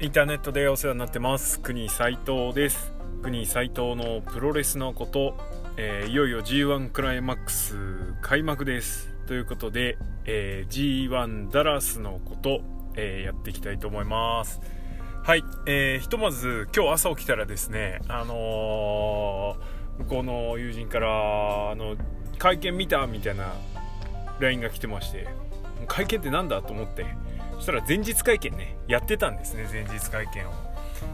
インターネットでお世話になってます。国斉藤です。国斉藤のプロレスのこと、えー、いよいよ G1 クライマックス開幕です。ということで、えー、G1 ダラスのこと、えー、やっていきたいと思います。はい、えー、ひとまず今日朝起きたらですねあの向こうの友人からあの会見見たみたいな LINE が来てまして会見って何だと思ってそしたら前日会見ねやってたんですね前日会見を。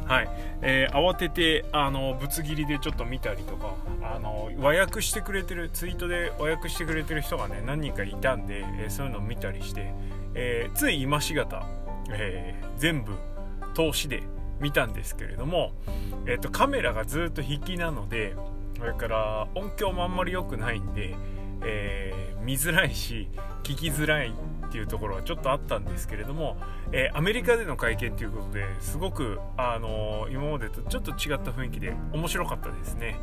はい、えー、慌ててあのぶつ切りでちょっと見たりとかあの和訳してくれてるツイートで和訳してくれてる人がね何人かいたんで、えー、そういうのを見たりして、えー、つい今しがた、え全部通しで見たんですけれども、えーと、カメラがずっと引きなのでそれから音響もあんまり良くないんで、え見づらいし聞きづらいっていうところはちょっとあったんですけれども、えー、アメリカでの会見ということですごく、あのー、今までとちょっと違った雰囲気で面白かったですね。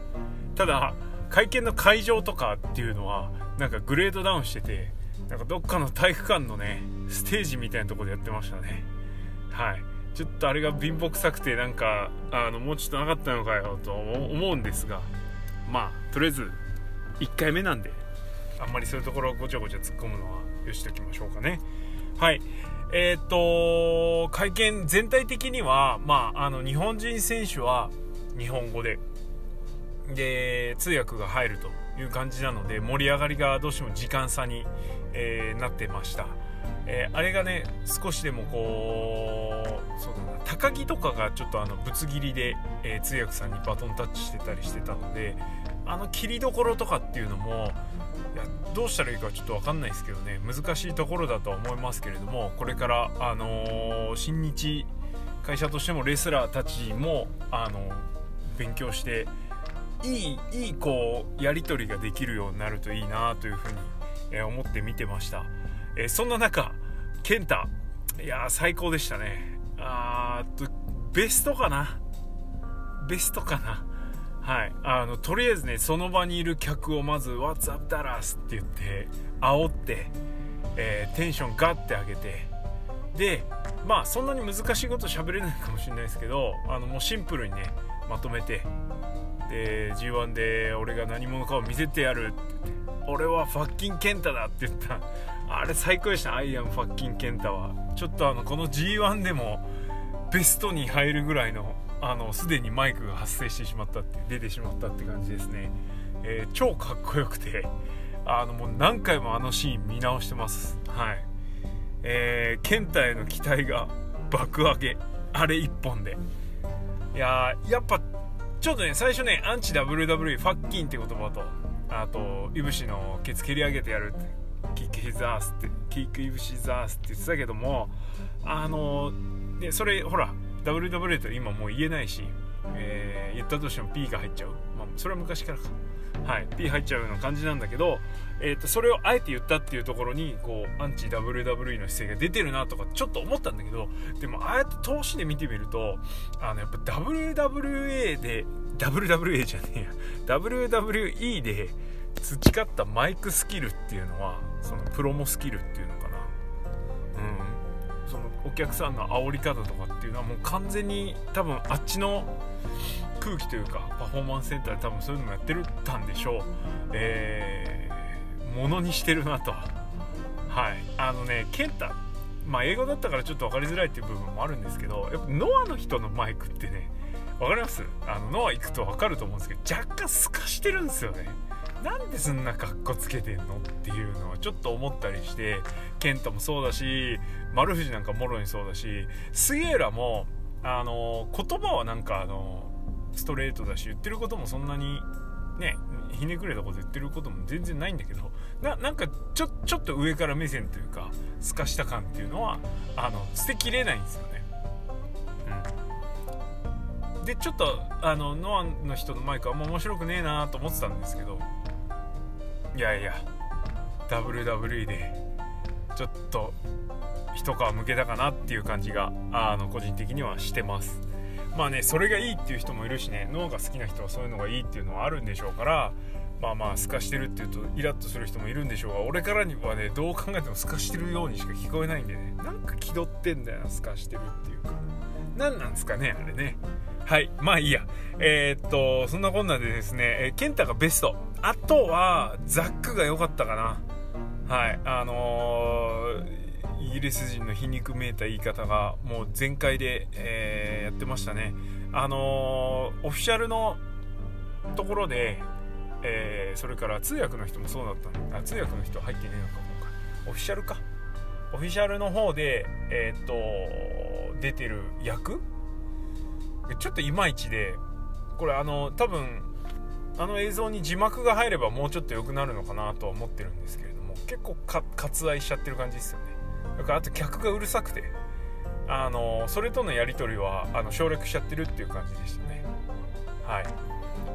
ただ会見の会場とかっていうのはなんかグレードダウンしててなんかどっかの体育館のねステージみたいなとこでやってましたね。はい。ちょっとあれが貧乏くさくてなんかあのもうちょっとなかったのかよと思うんですがまあとりあえず1回目なんであんまりそういうところをごちゃごちゃ突っ込むのはよしておきましょうかね。はい。えー、っと、会見全体的には、まあ、あの、日本人選手は日本語で、で、通訳が入るという感じなので、盛り上がりがどうしても時間差に、えー、なってました。えー、あれがね、少しでもこう、そうだな、高木とかがちょっとあの、ぶつ切りで、え通訳さんにバトンタッチしてたりしてたので、あの切りどころとかっていうのも、いやどうしたらいいかちょっと分かんないですけどね。難しいところだとは思いますけれどもこれから、あのー、新日会社としてもレスラーたちも、あのー、勉強していいいいこうやり取りができるようになるといいなというふうに、えー、思って見てました、えそんな中健太。いや最高でしたね。あーとベストかな？ベストかな？はい、あのとりあえずねその場にいる客をまず「What's up Dallas」って言って煽って、えー、テンションガッて上げてでまあそんなに難しいこと喋れないかもしれないですけどあのもうシンプルにねまとめてで G1 で俺が何者かを見せてやるって俺はファッキンケンタだって言った。あれ最高でした「 I am fuckin' KENTA」は。ちょっとあのこの G1 でもベストに入るぐらいのあのすでにマイクが発生してしまったって出てしまったって感じですね、えー、超かっこよくてあのもう何回もあのシーン見直してます。はい。えー、ケンタへの期待が爆上げ。あれ1本で。いややっぱちょっとね最初ねアンチ WWE fuckin' って言葉とあといぶしのケツ蹴り上げてやるってキックいぶしザースって言ってたけどもあのでそれほら WW と今もう言えないし、えー、言ったとしても P が入っちゃう、まあ、それは昔からか。はい、P 入っちゃうような感じなんだけど、えーと、それをあえて言ったっていうところにこうアンチ WWE の姿勢が出てるなとかちょっと思ったんだけどでもああやって投資で見てみるとあのやっぱ WWA で WWA じゃねえや。WWE で培ったマイクスキルっていうのはそのプロモスキルっていうのかな。そのお客さんの煽り方とかっていうのはもう完全に多分あっちの空気というかパフォーマンスセンターで多分そういうのもやってるたんでしょう。えー、ものにしてるなと。はい。あのね健太まあ英語だったからちょっと分かりづらいっていう部分もあるんですけどやっぱノアの人のマイクってね分かります？あのノア行くと分かると思うんですけど若干透かしてるんですよね。なんでそんな格好つけてんのっていうのはちょっと思ったりして健太もそうだし丸藤なんかもろにそうだし杉浦もあの言葉はなんかあのストレートだし言ってることもそんなにねひねくれたこと言ってることも全然ないんだけどななんかちょちょっと上から目線というか透かした感っていうのはあの捨てきれないんですよね。うん、でちょっとあのノアの人のマイクはもう面白くねえなと思ってたんですけどいやいや WWE でちょっと一皮むけたかなっていう感じがあの個人的にはしてます。まあねそれがいいっていう人もいるしね脳が好きな人はそういうのがいいっていうのはあるんでしょうからまあまあ透かしてるっていうとイラッとする人もいるんでしょうが俺からにはねどう考えても透かしてるようにしか聞こえないんでねなんか気取ってんだよな透かしてるっていうか。何なんですかねあれね。はいまあいいや。えー、っとそんなこんなでですね、えー、ケンタがベスト。あとはザックが良かったかな。はいあのー、イギリス人の皮肉めいた言い方がもう全開で、えー、やってましたね。あのオフィシャルのところでえー、それから通訳の人もそうだったあ通訳の人入ってねえのか今回オフィシャルか。オフィシャルの方でえー、っと出てる役ちょっといまいちでこれあの多分あの映像に字幕が入ればもうちょっと良くなるのかなとは思ってるんですけれども結構割愛しちゃってる感じですよね。だからあと客がうるさくてあのそれとのやり取りはあの省略しちゃってるっていう感じでしたね。はい。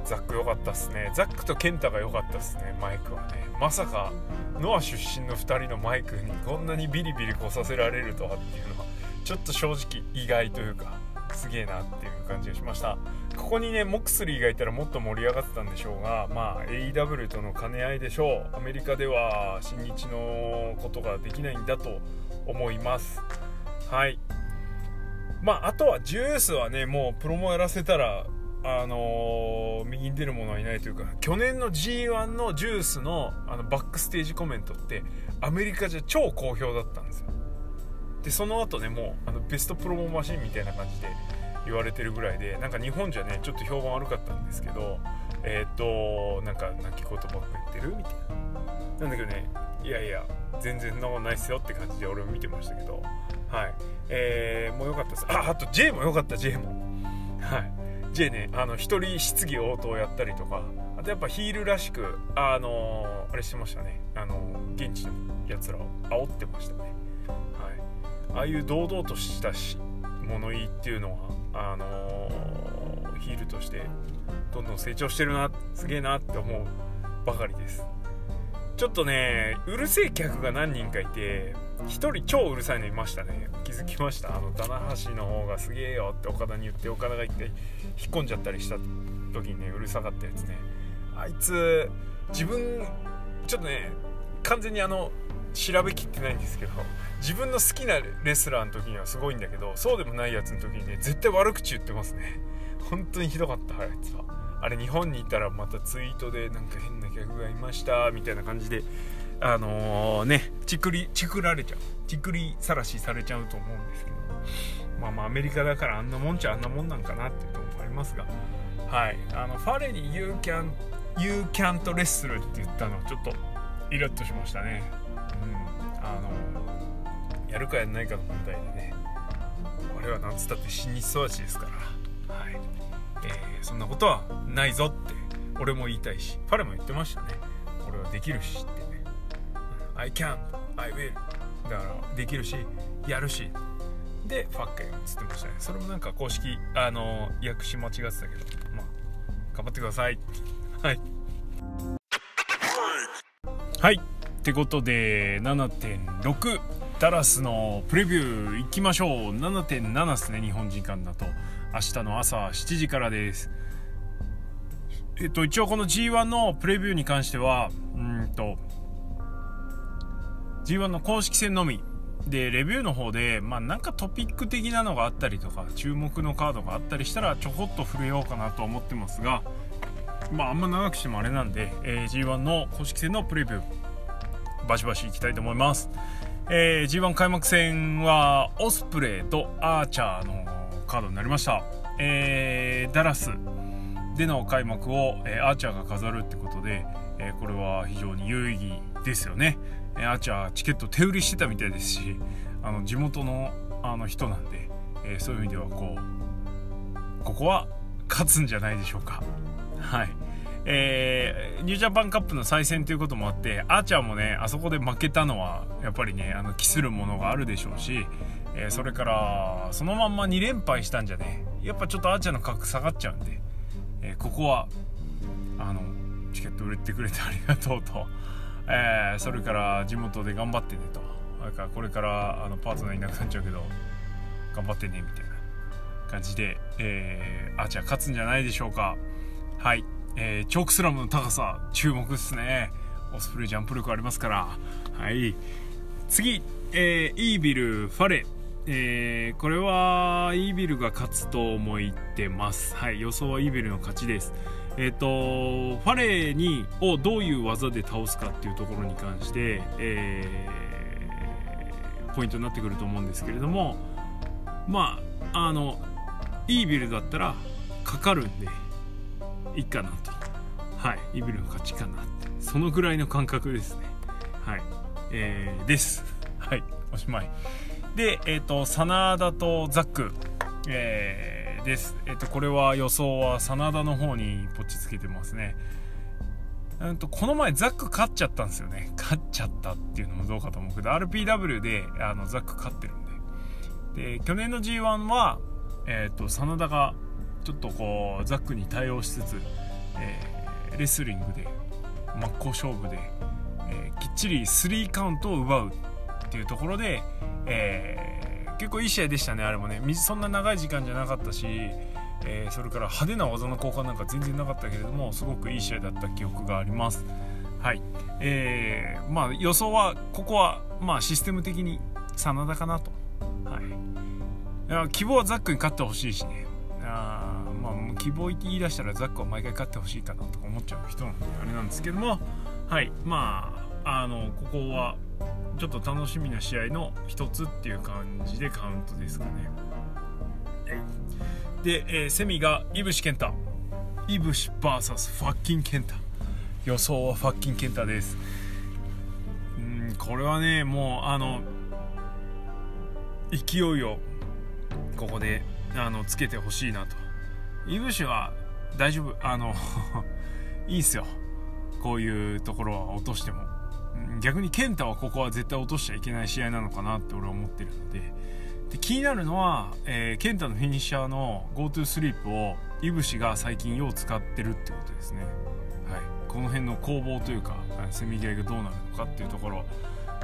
ザック良かったっすね。ザックとケンタが良かったっすねマイクはね。まさかノア出身の2人のマイクにこんなにビリビリ来させられるとはっていうのはちょっと正直意外というか。すげえなっていう感じがしました。ここにねモクスリーがいたらもっと盛り上がってたんでしょうがまあ AEW との兼ね合いでしょう。アメリカでは新日のことができないんだと思います。はい。まああとはジュースはねもうプロモやらせたらあのー、右に出る者はいないというか去年の G1 のジュースのあのバックステージコメントってアメリカじゃ超好評だったんですよ。でその後ねもうあのベストプロモマシンみたいな感じで言われてるぐらいでなんか日本じゃねちょっと評判悪かったんですけどえっ、となんか泣き言ばっか言ってるみたいな。なんだけどねいやいや全然そんないっすよって感じで俺も見てましたけど。はい。えー、もう良かったです。ああと J も良かった J も。はい。J ねあの一人質疑応答やったりとかあとやっぱヒールらしくあのー、あれしてましたね。あのー、現地のやつらを煽ってましたね。ああいう堂々としたし物言いっていうのはあのー、ヒールとしてどんどん成長してるなすげえなって思うばかりです。ちょっとねうるせえ客が何人かいて1人超うるさいのいましたね。気づきました？あの棚橋の方がすげえよって岡田に言って岡田が言って引っ込んじゃったりした時にねうるさかったやつね。あいつ自分ちょっとね完全にあの調べきってないんですけど自分の好きなレスラーの時にはすごいんだけどそうでもないやつの時にね絶対悪口言ってますね。本当にひどかったあいつは。あれ日本にいたらまたツイートでなんか変な客がいましたみたいな感じであのー、ねちくりちくられちゃう。ちくりさらしされちゃうと思うんですけど。まあまあアメリカだからあんなもんちゃあんなもんなんかなっていうとこもありますが。はい。あのファレに You can You can't wrestle って言ったのちょっとイラッとしましたね。あのやるかやらないかの問題でね俺は何つったって新日育ちですから。はい、えー、そんなことはないぞって俺も言いたいしファレも言ってましたね。俺はできるしってね。I can I will だからできるしやるし。でファッケンっつってましたね。それもなんか公式あの訳し間違ってたけどまあ頑張ってください。はい。はい。ってことで7.6ダラスのプレビューいきましょう。7.7ですね日本時間だと。明日の朝7時からです。えっと一応この G1 のプレビューに関してはうんと G1 の公式戦のみ。でレビューの方で、まあ、なんかトピック的なのがあったりとか注目のカードがあったりしたらちょこっと触れようかなと思ってますが、まあ、あんま長くしてもあれなんで、えー、G1 の公式戦のプレビュー。バシバシいきたいと思います、えー、G1 開幕戦はオスプレイとアーチャーのカードになりました、えー、ダラスでの開幕を、えアーチャーが飾るってことで、えこれは非常に有意義ですよね。アーチャーチケット手売りしてたみたいですしあの地元のあの人なんで、えー、そういう意味ではこうここは勝つんじゃないでしょうか。はい。えー、ニュージャパンカップの再戦ということもあってアーチャーもねあそこで負けたのはやっぱりねあの期するものがあるでしょうし、えー、それからそのまんま2連敗したんじゃねやっぱちょっとアーチャーの格下がっちゃうんで、えー、ここはあのチケット売れてくれてありがとうと。えー、それから地元で頑張ってねと。だかこれからあのパートナーいなくなっちゃうけど頑張ってねみたいな感じで、えー、アーチャー勝つんじゃないでしょうか。はい。えー、チョークスラムの高さ注目ですね。オスプレイジャンプ力ありますから。はい。次、えー、イービルファレ。えー、これはイービルが勝つと思ってます。はい予想はイービルの勝ちです。えっ、ー、とファレにをどういう技で倒すかっていうところに関して、えー、ポイントになってくると思うんですけれどもまああのイービルだったらかかるんでいいかなと。はい。イービルの勝ちかなって。そのぐらいの感覚ですね。はい。えー、です。はい。おしまい。でえっ、ー、と真田とザック。えー、です。えっ、と、これは予想は真田の方にポチつけてますね。うんと、この前ザック勝っちゃったんですよね。勝っちゃったっていうのもどうかと思うけど、RPW であのザック勝ってるんで。で、去年の G1 は、えっ、と、真田がちょっとこう、ザックに対応しつつ、えー、レスリングで真っ向勝負で、えー、きっちり3カウントを奪うっていうところで、えー結構いい試合でしたねあれもね。そんな長い時間じゃなかったし、え、それから派手な技の交換なんか全然なかったけれどもすごくいい試合だった記憶があります。はい。えー、まあ予想はここはまあシステム的に真田かなと。はい。いや希望はザックに勝ってほしいしね。希望言い出したらザックは毎回勝ってほしいかなとか思っちゃう人なんであれなんですけどもはいまああのここはちょっと楽しみな試合の一つっていう感じでカウントですかね。で、えー、セミがイブシケンタ。イブシ VS ファッキンケンタ。予想はファッキンケンタです。うん、これはね、もう、あの、勢いをここであのつけてほしいなと。イブシは大丈夫。あの いいっすよ。こういうところは落としても。逆に健太はここは絶対落としちゃいけない試合なのかなって俺は思ってるのでで気になるのは、えー、健太のフィニッシャーの GoTo スリープをいぶしが最近よう使ってるってことですね、はい、この辺の攻防というかせめぎ合いがどうなるのかっていうところ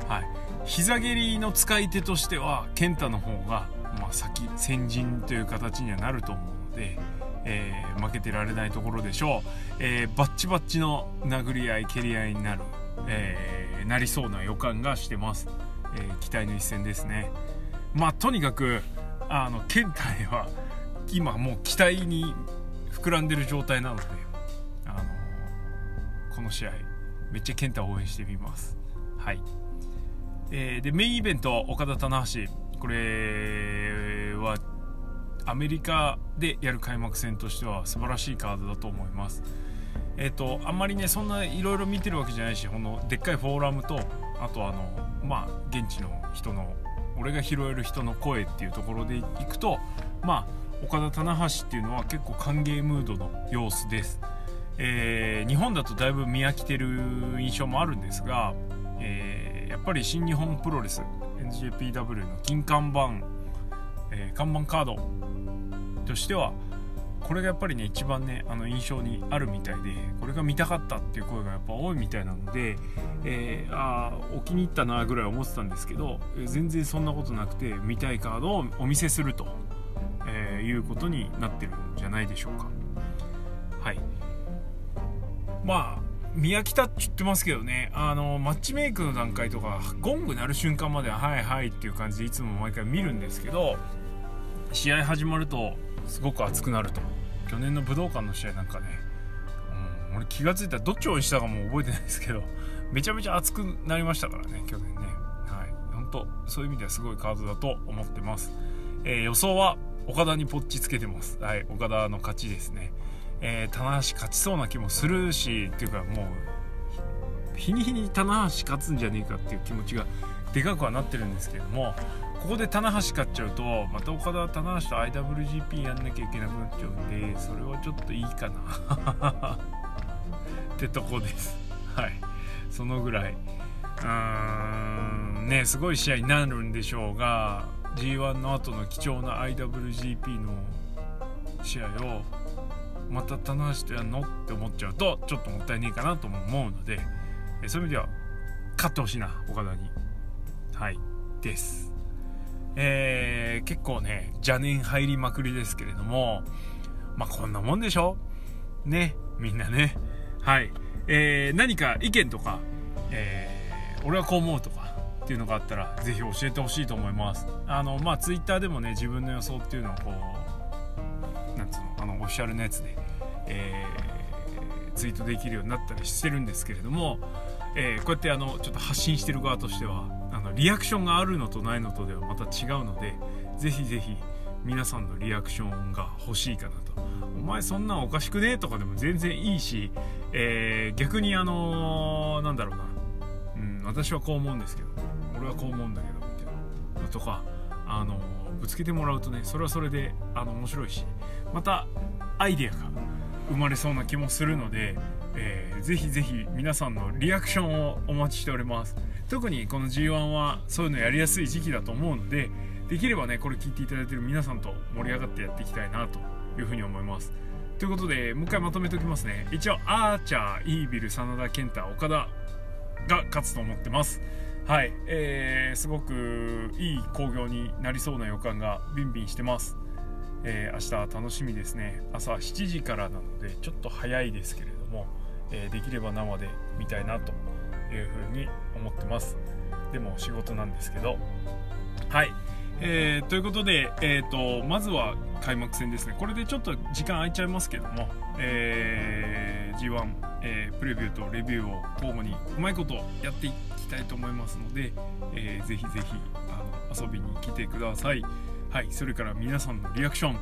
はい膝蹴りの使い手としては健太の方が、まあ、先先陣という形にはなると思うので、えー、負けてられないところでしょう、えー、バッチバッチの殴り合い蹴り合いになるえー、なりそうな予感がしてます、え、期待の一戦ですね。まあとにかくあの健太は今もう期待に膨らんでる状態なのであのこの試合めっちゃ健太を応援してみます。はい、えー、でメインイベント岡田棚橋。これはアメリカでやる開幕戦としては素晴らしいカードだと思います。えっ、ー、とあんまりねそんないろいろ見てるわけじゃないしこのでっかいフォーラムとあとあのまあ現地の人の俺が拾える人の声っていうところでいくとまあ岡田棚橋っていうのは結構歓迎ムードの様子です、えー、日本だとだいぶ見飽きてる印象もあるんですが、えー、やっぱり新日本プロレス NJPW の金看板、えー、看板カードとしてはこれがやっぱりね一番ねあの印象にあるみたいでこれが見たかったっていう声がやっぱ多いみたいなので、えー、あお気に入ったなぐらい思ってたんですけど全然そんなことなくて見たいカードをお見せすると、えー、いうことになってるんじゃないでしょうか。はい。まあ見飽きたって言ってますけどねあのマッチメイクの段階とかゴング鳴る瞬間までははいはいっていう感じでいつも毎回見るんですけど試合始まるとすごく熱くなると。去年の武道館の試合なんかね、うん、俺気が付いた。らどっちを応援したかも覚えてないですけど。めちゃめちゃ熱くなりましたからね去年ね。はい。本当そういう意味ではすごいカードだと思ってます、えー、予想は岡田にポッチつけてます。はい。岡田の勝ちですね。えー、棚橋勝ちそうな気もするしっていうかもう日に日に棚橋勝つんじゃねえかっていう気持ちがでかくはなってるんですけれどもここで棚橋買っちゃうとまた岡田は棚橋と IWGP やんなきゃいけなくなっちゃうんでそれはちょっといいかな。ってとこです。はい。そのぐらい。うーん。ねすごい試合になるんでしょうが G1 の後の貴重な IWGP の試合をまた棚橋とやんのって思っちゃうとちょっともったいねえかなとも思うのでそういう意味では勝ってほしいな岡田に。はい。です。えー、結構ね邪念入りまくりですけれどもまあこんなもんでしょ？ねみんなね。はい。えー、何か意見とか、えー、俺はこう思うとかっていうのがあったらぜひ教えてほしいと思います。あのまあツイッターでもね自分の予想っていうのをこうなんつうのあのオフィシャルのやつで、えー、ツイートできるようになったりしてるんですけれども、えー、こうやってあのちょっと発信してる側としてはのリアクションがあるのとないのとではまた違うのでぜひぜひ皆さんのリアクションが欲しいかなと。お前そんなんおかしくねとかでも全然いいし、えー、逆にあのー、なんだろうな、うん、私はこう思うんですけど。俺はこう思うんだけどみたいなとかあのー、ぶつけてもらうとねそれはそれであの面白いし。またアイデアが生まれそうな気もするので、えー、ぜひぜひ皆さんのリアクションをお待ちしております。特にこの G1 はそういうのやりやすい時期だと思うのでできればねこれ聞いていただいてる皆さんと盛り上がってやっていきたいなというふうに思います。ということでもう一回まとめておきますね。一応アーチャーイービル真田健太岡田が勝つと思ってます。はい、えー、すごくいい興行になりそうな予感がビンビンしてます、えー、明日楽しみですね。朝7時からなのでちょっと早いですけれども、えー、できれば生で見たいなというふうに思ってます。でも仕事なんですけど。はい。えー、ということで、えーと、まずは開幕戦ですね、これでちょっと時間空いちゃいますけども、えー、G1、えー、プレビューとレビューを交互にうまいことやっていきたいと思いますので、えー、ぜひぜひあの遊びに来てください。はい、それから皆さんのリアクション、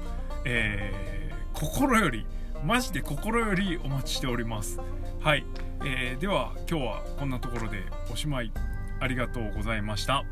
えー、心より、マジで心よりお待ちしております。はい、えー、では今日はこんなところでおしまい。ありがとうございました。